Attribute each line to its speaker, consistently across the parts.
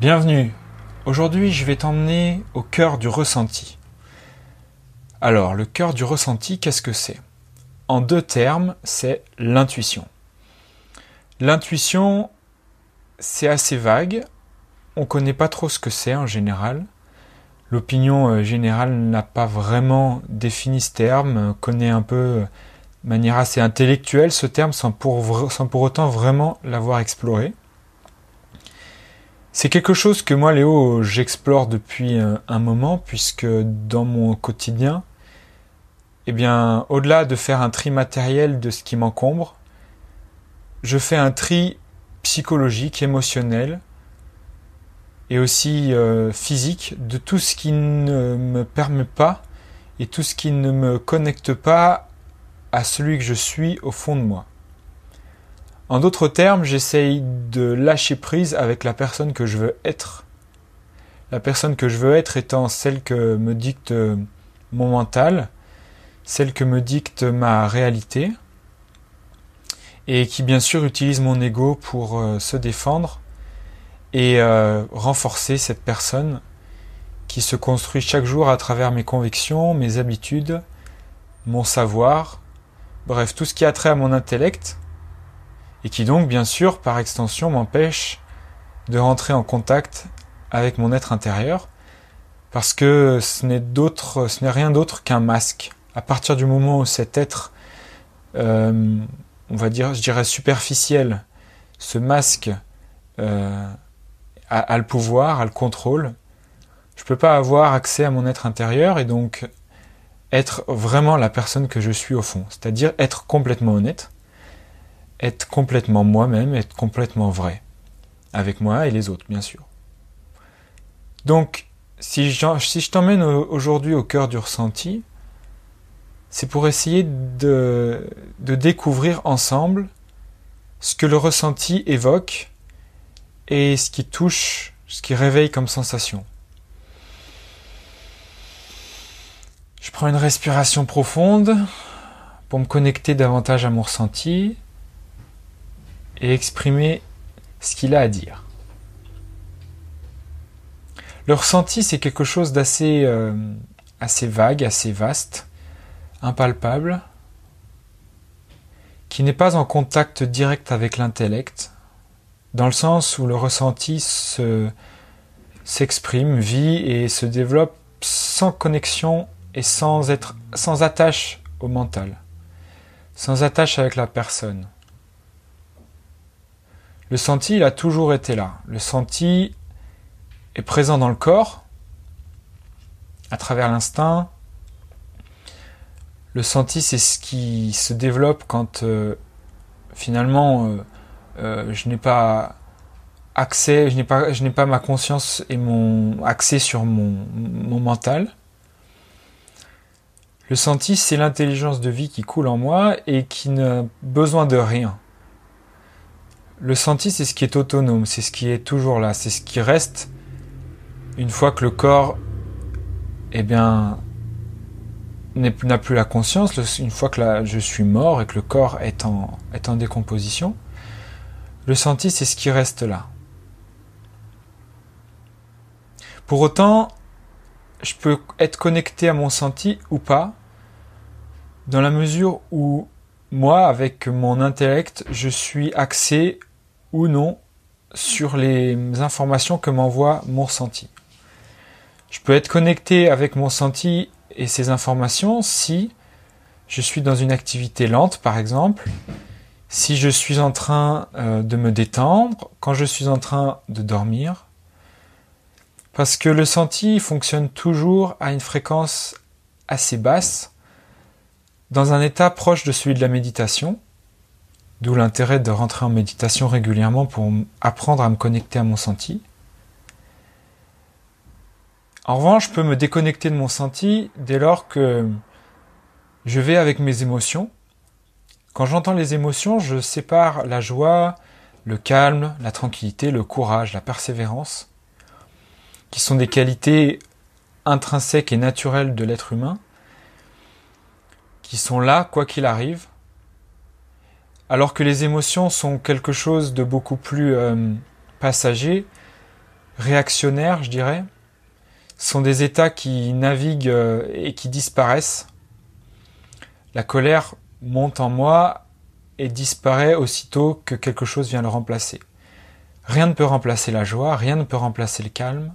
Speaker 1: Bienvenue. Aujourd'hui, je vais t'emmener au cœur du ressenti. Alors, le cœur du ressenti, qu'est-ce que c'est? En deux termes, c'est l'intuition. L'intuition, c'est assez vague. On ne connaît pas trop ce que c'est en général. L'opinion euh, générale n'a pas vraiment défini ce terme, connaît un peu euh, de manière assez intellectuelle ce terme sans pour, sans pour autant vraiment l'avoir exploré. C'est quelque chose que moi, Léo, j'explore depuis un moment, puisque dans mon quotidien, eh bien, au-delà de faire un tri matériel de ce qui m'encombre, je fais un tri psychologique, émotionnel, et aussi euh, physique de tout ce qui ne me permet pas et tout ce qui ne me connecte pas à celui que je suis au fond de moi. En d'autres termes, j'essaye de lâcher prise avec la personne que je veux être. La personne que je veux être étant celle que me dicte mon mental, celle que me dicte ma réalité, et qui bien sûr utilise mon ego pour euh, se défendre et euh, renforcer cette personne qui se construit chaque jour à travers mes convictions, mes habitudes, mon savoir, bref, tout ce qui a trait à mon intellect, et qui donc, bien sûr, par extension, m'empêche de rentrer en contact avec mon être intérieur, parce que ce n'est rien d'autre qu'un masque. À partir du moment où cet être, euh, on va dire, je dirais superficiel, ce masque euh, a, le pouvoir, a le contrôle, je peux pas avoir accès à mon être intérieur et donc être vraiment la personne que je suis au fond, c'est-à-dire être complètement honnête être complètement moi-même, être complètement vrai. Avec moi et les autres, bien sûr. Donc, si je, t'emmène aujourd'hui au cœur du ressenti, c'est pour essayer de découvrir ensemble ce que le ressenti évoque et ce qui touche, ce qui réveille comme sensation. Je prends une respiration profonde pour me connecter davantage à mon ressenti et exprimer ce qu'il a à dire. Le ressenti, c'est quelque chose d'assez euh, assez vague, assez vaste, impalpable, qui n'est pas en contact direct avec l'intellect, dans le sens où le ressenti se, s'exprime, vit et se développe sans connexion et sans être sans attache au mental, sans attache avec la personne. Le senti, il a toujours été là. Le senti est présent dans le corps, à travers l'instinct. Le senti, c'est ce qui se développe quand euh, finalement euh, euh, je n'ai pas accès, je n'ai pas, ma conscience et mon accès sur mon mental. Le senti, c'est l'intelligence de vie qui coule en moi et qui n'a besoin de rien. Le senti, c'est ce qui est autonome, c'est ce qui est toujours là, c'est ce qui reste une fois que le corps, eh bien, n'a plus la conscience, une fois que je suis mort et que le corps est en, décomposition. Le senti, c'est ce qui reste là. Pour autant, je peux être connecté à mon senti ou pas, dans la mesure où moi, avec mon intellect, je suis axé ou non sur les informations que m'envoie mon ressenti. Je peux être connecté avec mon ressenti et ces informations si je suis dans une activité lente, par exemple, si je suis en train euh, de me détendre, quand je suis en train de dormir, parce que le senti fonctionne toujours à une fréquence assez basse, dans un état proche de celui de la méditation, D'où l'intérêt de rentrer en méditation régulièrement pour apprendre à me connecter à mon senti. En revanche, je peux me déconnecter de mon senti dès lors que je vais avec mes émotions. Quand j'entends les émotions, je sépare la joie, le calme, la tranquillité, le courage, la persévérance, qui sont des qualités intrinsèques et naturelles de l'être humain, qui sont là quoi qu'il arrive, alors que les émotions sont quelque chose de beaucoup plus euh, passager, réactionnaires, je dirais, sont des états qui naviguent euh, et qui disparaissent. La colère monte en moi et disparaît aussitôt que quelque chose vient le remplacer. Rien ne peut remplacer la joie, rien ne peut remplacer le calme.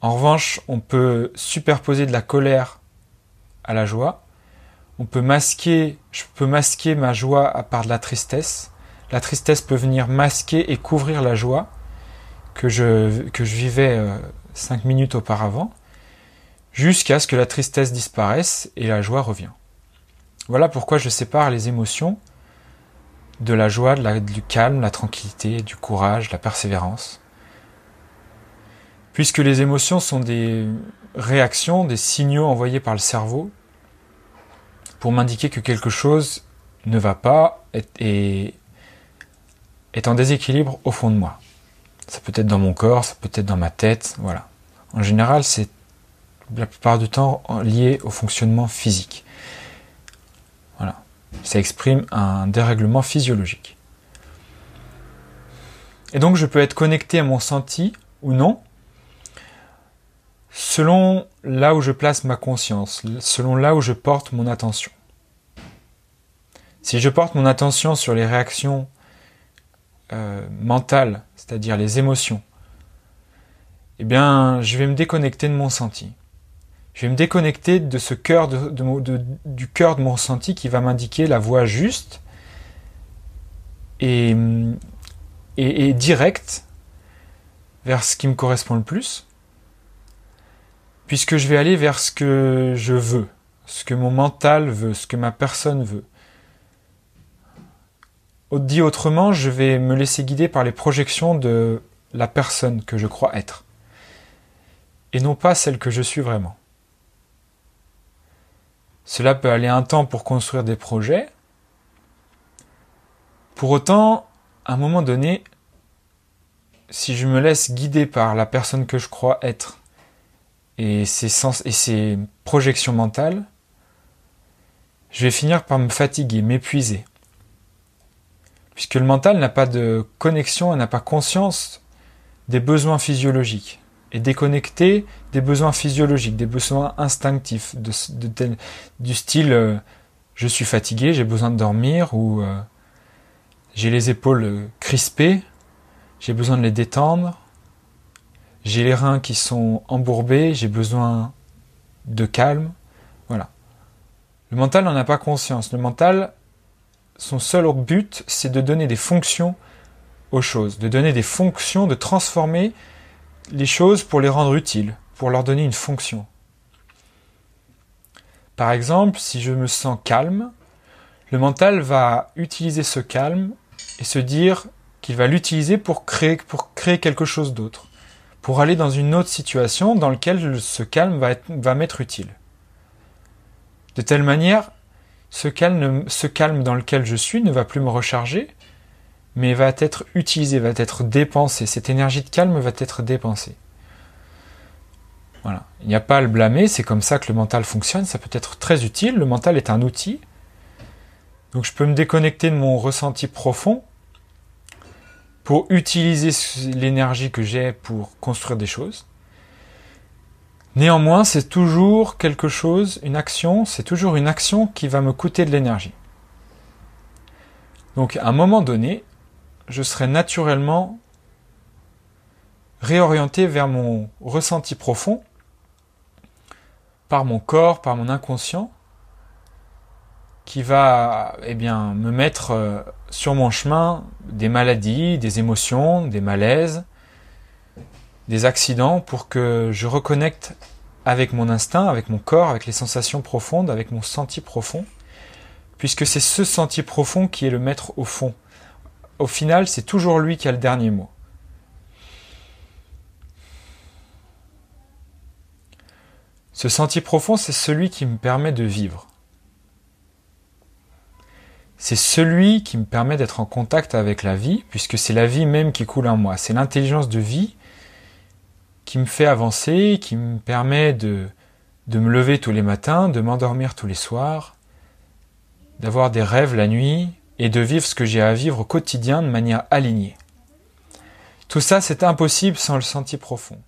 Speaker 1: En revanche, on peut superposer de la colère à la joie. On peut masquer, je peux masquer ma joie à part de la tristesse. La tristesse peut venir masquer et couvrir la joie que je, que je vivais euh, cinq minutes auparavant, jusqu'à ce que la tristesse disparaisse et la joie revient. Voilà pourquoi je sépare les émotions de la joie, du calme, la tranquillité, du courage, la persévérance. Puisque les émotions sont des réactions, des signaux envoyés par le cerveau pour m'indiquer que quelque chose ne va pas et est en déséquilibre au fond de moi. Ça peut être dans mon corps, ça peut être dans ma tête, voilà. En général, c'est la plupart du temps lié au fonctionnement physique. Voilà. Ça exprime un dérèglement physiologique. Et donc je peux être connecté à mon senti ou non, selon là où je place ma conscience, selon là où je porte mon attention. Si je porte mon attention sur les réactions euh, mentales, c'est-à-dire les émotions, eh bien, je vais me déconnecter de mon senti. Je vais me déconnecter de ce cœur de, du cœur de mon ressenti qui va m'indiquer la voie juste et directe vers ce qui me correspond le plus, puisque je vais aller vers ce que je veux, ce que mon mental veut, ce que ma personne veut. Dit autrement, je vais me laisser guider par les projections de la personne que je crois être, et non pas celle que je suis vraiment. Cela peut aller un temps pour construire des projets. Pour autant, à un moment donné, si je me laisse guider par la personne que je crois être et ses projections mentales, je vais finir par me fatiguer, m'épuiser. Puisque le mental n'a pas de connexion, n'a pas conscience des besoins physiologiques, et déconnecté des besoins physiologiques, des besoins instinctifs, de, du style euh, je suis fatigué, j'ai besoin de dormir, ou euh, j'ai les épaules crispées, j'ai besoin de les détendre, j'ai les reins qui sont embourbés, j'ai besoin de calme. Voilà. Le mental n'en a pas conscience. Le mental son seul but, c'est de donner des fonctions aux choses, de donner des fonctions, de transformer les choses pour les rendre utiles, pour leur donner une fonction. Par exemple, si je me sens calme, le mental va utiliser ce calme et se dire qu'il va l'utiliser pour créer, pour créer quelque chose d'autre, pour aller dans une autre situation dans laquelle ce calme va, m'être utile. De telle manière, ce calme, ce calme dans lequel je suis ne va plus me recharger, mais va être utilisé, va être dépensé. Cette énergie de calme va être dépensée. Voilà. Il n'y a pas à le blâmer, c'est comme ça que le mental fonctionne, ça peut être très utile, le mental est un outil. Donc je peux me déconnecter de mon ressenti profond pour utiliser l'énergie que j'ai pour construire des choses. Néanmoins, c'est toujours quelque chose, une action, c'est toujours une action qui va me coûter de l'énergie. Donc à un moment donné, je serai naturellement réorienté vers mon ressenti profond, par mon corps, par mon inconscient, qui va eh bien, me mettre euh, sur mon chemin des maladies, des émotions, des malaises, des accidents pour que je reconnecte avec mon instinct, avec mon corps, avec les sensations profondes, avec mon senti profond, puisque c'est ce senti profond qui est le maître au fond. Au final, c'est toujours lui qui a le dernier mot. Ce senti profond, c'est celui qui me permet de vivre. C'est celui qui me permet d'être en contact avec la vie, puisque c'est la vie même qui coule en moi. C'est l'intelligence de vie qui me fait avancer, qui me permet de, de me lever tous les matins, de m'endormir tous les soirs, d'avoir des rêves la nuit et de vivre ce que j'ai à vivre au quotidien de manière alignée. Tout ça, c'est impossible sans le senti profond.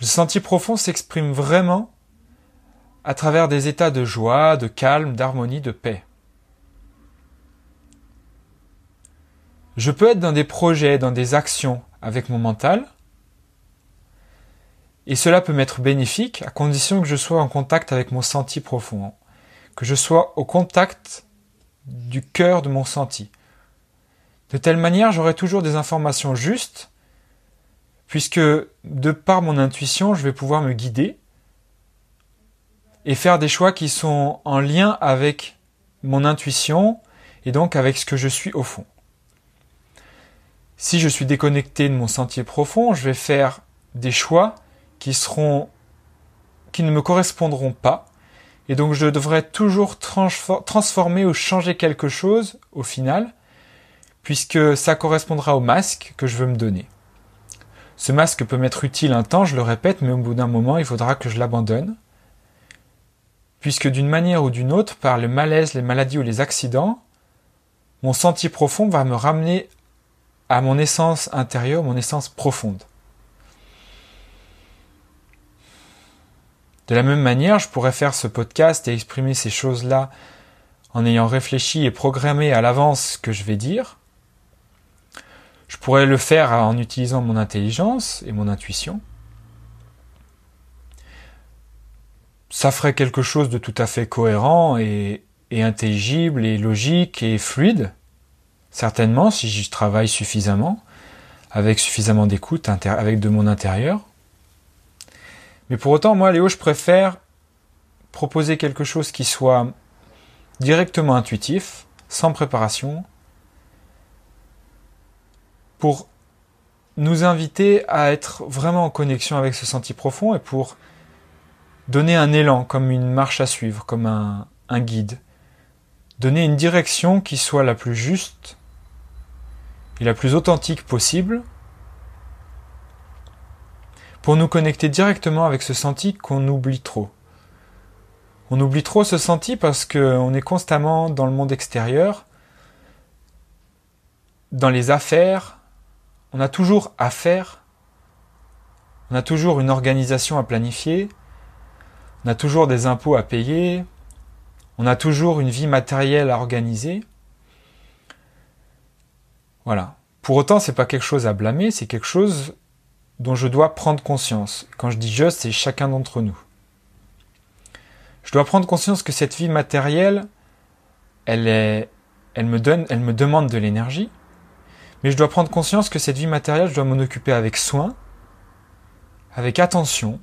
Speaker 1: Le senti profond s'exprime vraiment à travers des états de joie, de calme, d'harmonie, de paix. Je peux être dans des projets, dans des actions avec mon mental, et cela peut m'être bénéfique à condition que je sois en contact avec mon senti profond, que je sois au contact du cœur de mon senti. De telle manière, j'aurai toujours des informations justes, puisque de par mon intuition, je vais pouvoir me guider et faire des choix qui sont en lien avec mon intuition et donc avec ce que je suis au fond. Si je suis déconnecté de mon sentier profond, je vais faire des choix qui seront qui ne me correspondront pas et donc je devrais toujours transformer ou changer quelque chose au final puisque ça correspondra au masque que je veux me donner. Ce masque peut m'être utile un temps, je le répète, mais au bout d'un moment, il faudra que je l'abandonne puisque d'une manière ou d'une autre, par le malaise, les maladies ou les accidents, mon senti profond va me ramener à mon essence intérieure, mon essence profonde. De la même manière, je pourrais faire ce podcast et exprimer ces choses-là en ayant réfléchi et programmé à l'avance ce que je vais dire. Je pourrais le faire en utilisant mon intelligence et mon intuition. Ça ferait quelque chose de tout à fait cohérent et, intelligible et logique et fluide, certainement, si j'y travaille suffisamment, avec suffisamment d'écoute, avec de mon intérieur. Mais pour autant, moi, Léo, je préfère proposer quelque chose qui soit directement intuitif, sans préparation, pour nous inviter à être vraiment en connexion avec ce senti profond et pour donner un élan comme une marche à suivre, comme un, guide, donner une direction qui soit la plus juste et la plus authentique possible pour nous connecter directement avec ce senti qu'on oublie trop. On oublie trop ce senti parce qu'on est constamment dans le monde extérieur, dans les affaires, on a toujours à faire, on a toujours une organisation à planifier, on a toujours des impôts à payer, on a toujours une vie matérielle à organiser. Voilà. Pour autant, c'est pas quelque chose à blâmer, c'est quelque chose dont je dois prendre conscience. Quand je dis je, c'est chacun d'entre nous. Je dois prendre conscience que cette vie matérielle, elle est, elle me donne, elle me demande de l'énergie, mais je dois prendre conscience que cette vie matérielle, je dois m'en occuper avec soin, avec attention,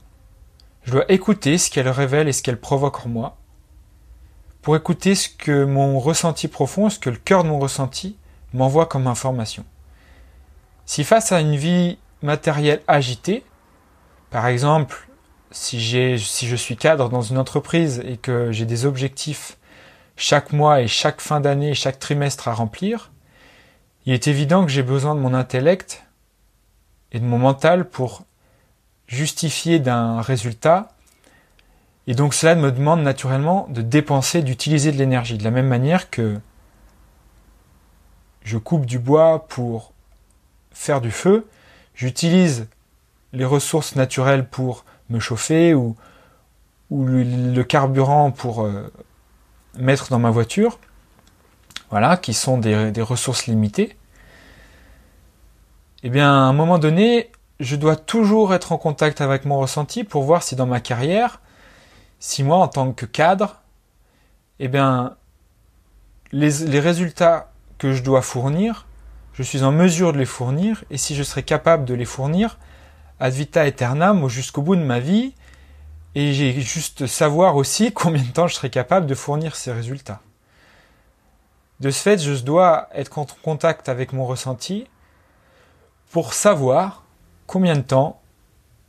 Speaker 1: je dois écouter ce qu'elle révèle et ce qu'elle provoque en moi, pour écouter ce que mon ressenti profond, ce que le cœur de mon ressenti m'envoie comme information. Si face à une vie matérielle agitée, par exemple, si, j'ai, si je suis cadre dans une entreprise et que j'ai des objectifs chaque mois et chaque fin d'année, chaque trimestre à remplir, il est évident que j'ai besoin de mon intellect et de mon mental pour justifié d'un résultat. Et donc cela me demande naturellement de dépenser, d'utiliser de l'énergie. De la même manière que je coupe du bois pour faire du feu, j'utilise les ressources naturelles pour me chauffer ou, le, carburant pour euh, mettre dans ma voiture, voilà, qui sont des, des ressources limitées. Eh bien, à un moment donné, je dois toujours être en contact avec mon ressenti pour voir si dans ma carrière, si moi en tant que cadre, eh bien, les, résultats que je dois fournir, je suis en mesure de les fournir, et si je serai capable de les fournir ad vita aeternam jusqu'au bout de ma vie, et j'ai juste savoir aussi combien de temps je serai capable de fournir ces résultats. De ce fait, je dois être en contact avec mon ressenti pour savoir combien de temps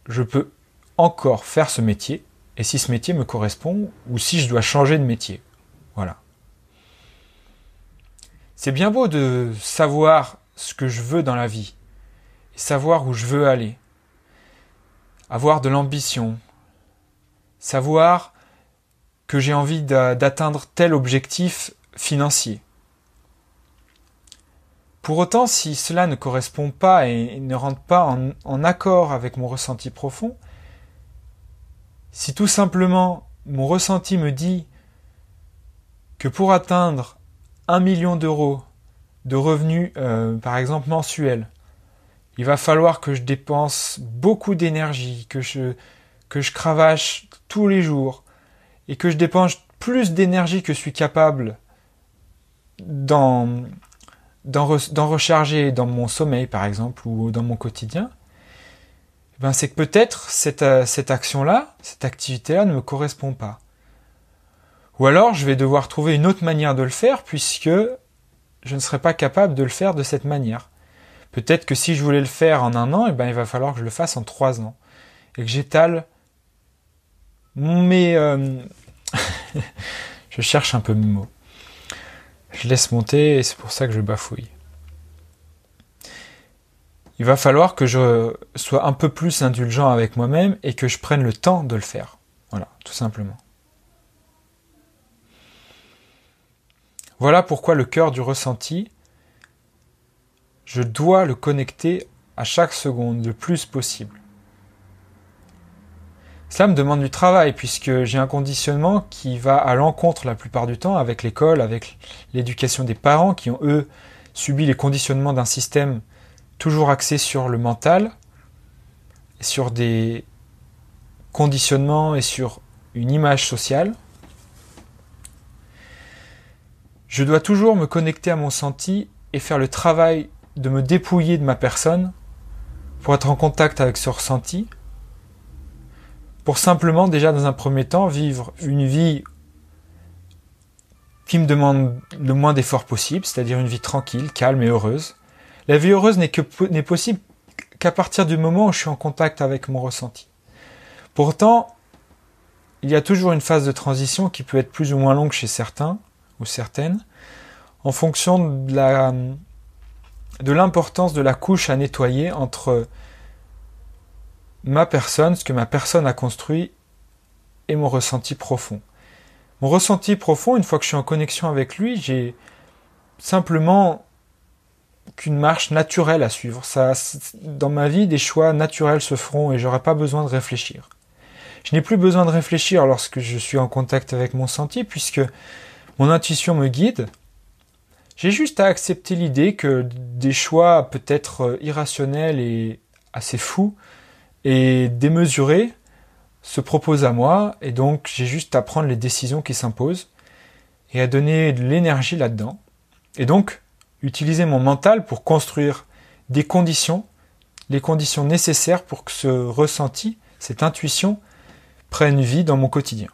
Speaker 1: je peux encore faire ce métier et si ce métier me correspond ou si je dois changer de métier. Voilà. C'est bien beau de savoir ce que je veux dans la vie et savoir où je veux aller. Avoir de l'ambition. Savoir que j'ai envie d'atteindre tel objectif financier. Pour autant, si cela ne correspond pas et ne rentre pas en, accord avec mon ressenti profond, si tout simplement mon ressenti me dit que pour atteindre un million d'euros de revenus, euh, par exemple mensuels, il va falloir que je dépense beaucoup d'énergie, que je, que je cravache tous les jours, et que je dépense plus d'énergie que je suis capable d'en, recharger dans mon sommeil, par exemple, ou dans mon quotidien, eh ben c'est que peut-être cette, euh, cette action-là, cette activité-là ne me correspond pas. Ou alors je vais devoir trouver une autre manière de le faire puisque je ne serai pas capable de le faire de cette manière. Peut-être que si je voulais le faire en un an, eh ben, il va falloir que je le fasse en trois ans. Et que j'étale mes... Euh, je cherche un peu mes mots. Je laisse monter et c'est pour ça que je bafouille. Il va falloir que je sois un peu plus indulgent avec moi-même et que je prenne le temps de le faire. Voilà, tout simplement. Voilà pourquoi le cœur du ressenti, je dois le connecter à chaque seconde le plus possible. Cela me demande du travail puisque j'ai un conditionnement qui va à l'encontre la plupart du temps avec l'école, avec l'éducation des parents qui ont eux subi les conditionnements d'un système toujours axé sur le mental, sur des conditionnements et sur une image sociale. Je dois toujours me connecter à mon senti et faire le travail de me dépouiller de ma personne pour être en contact avec ce ressenti, pour simplement déjà dans un premier temps vivre une vie qui me demande le moins d'efforts possible, c'est-à-dire une vie tranquille, calme et heureuse. La vie heureuse n'est, possible qu'à partir du moment où je suis en contact avec mon ressenti. Pourtant, il y a toujours une phase de transition qui peut être plus ou moins longue chez certains, ou certaines, en fonction de l'importance de la couche à nettoyer entre ma personne, ce que ma personne a construit, et mon ressenti profond. Mon ressenti profond, une fois que je suis en connexion avec lui, j'ai simplement qu'une marche naturelle à suivre. Ça, dans ma vie, des choix naturels se feront et j'aurai pas besoin de réfléchir. Je n'ai plus besoin de réfléchir lorsque je suis en contact avec mon senti puisque mon intuition me guide. J'ai juste à accepter l'idée que des choix peut-être euh, irrationnels et assez fous et démesurés se proposent à moi et donc j'ai juste à prendre les décisions qui s'imposent et à donner de l'énergie là-dedans. Et donc utiliser mon mental pour construire des conditions, les conditions nécessaires pour que ce ressenti, cette intuition, prenne vie dans mon quotidien.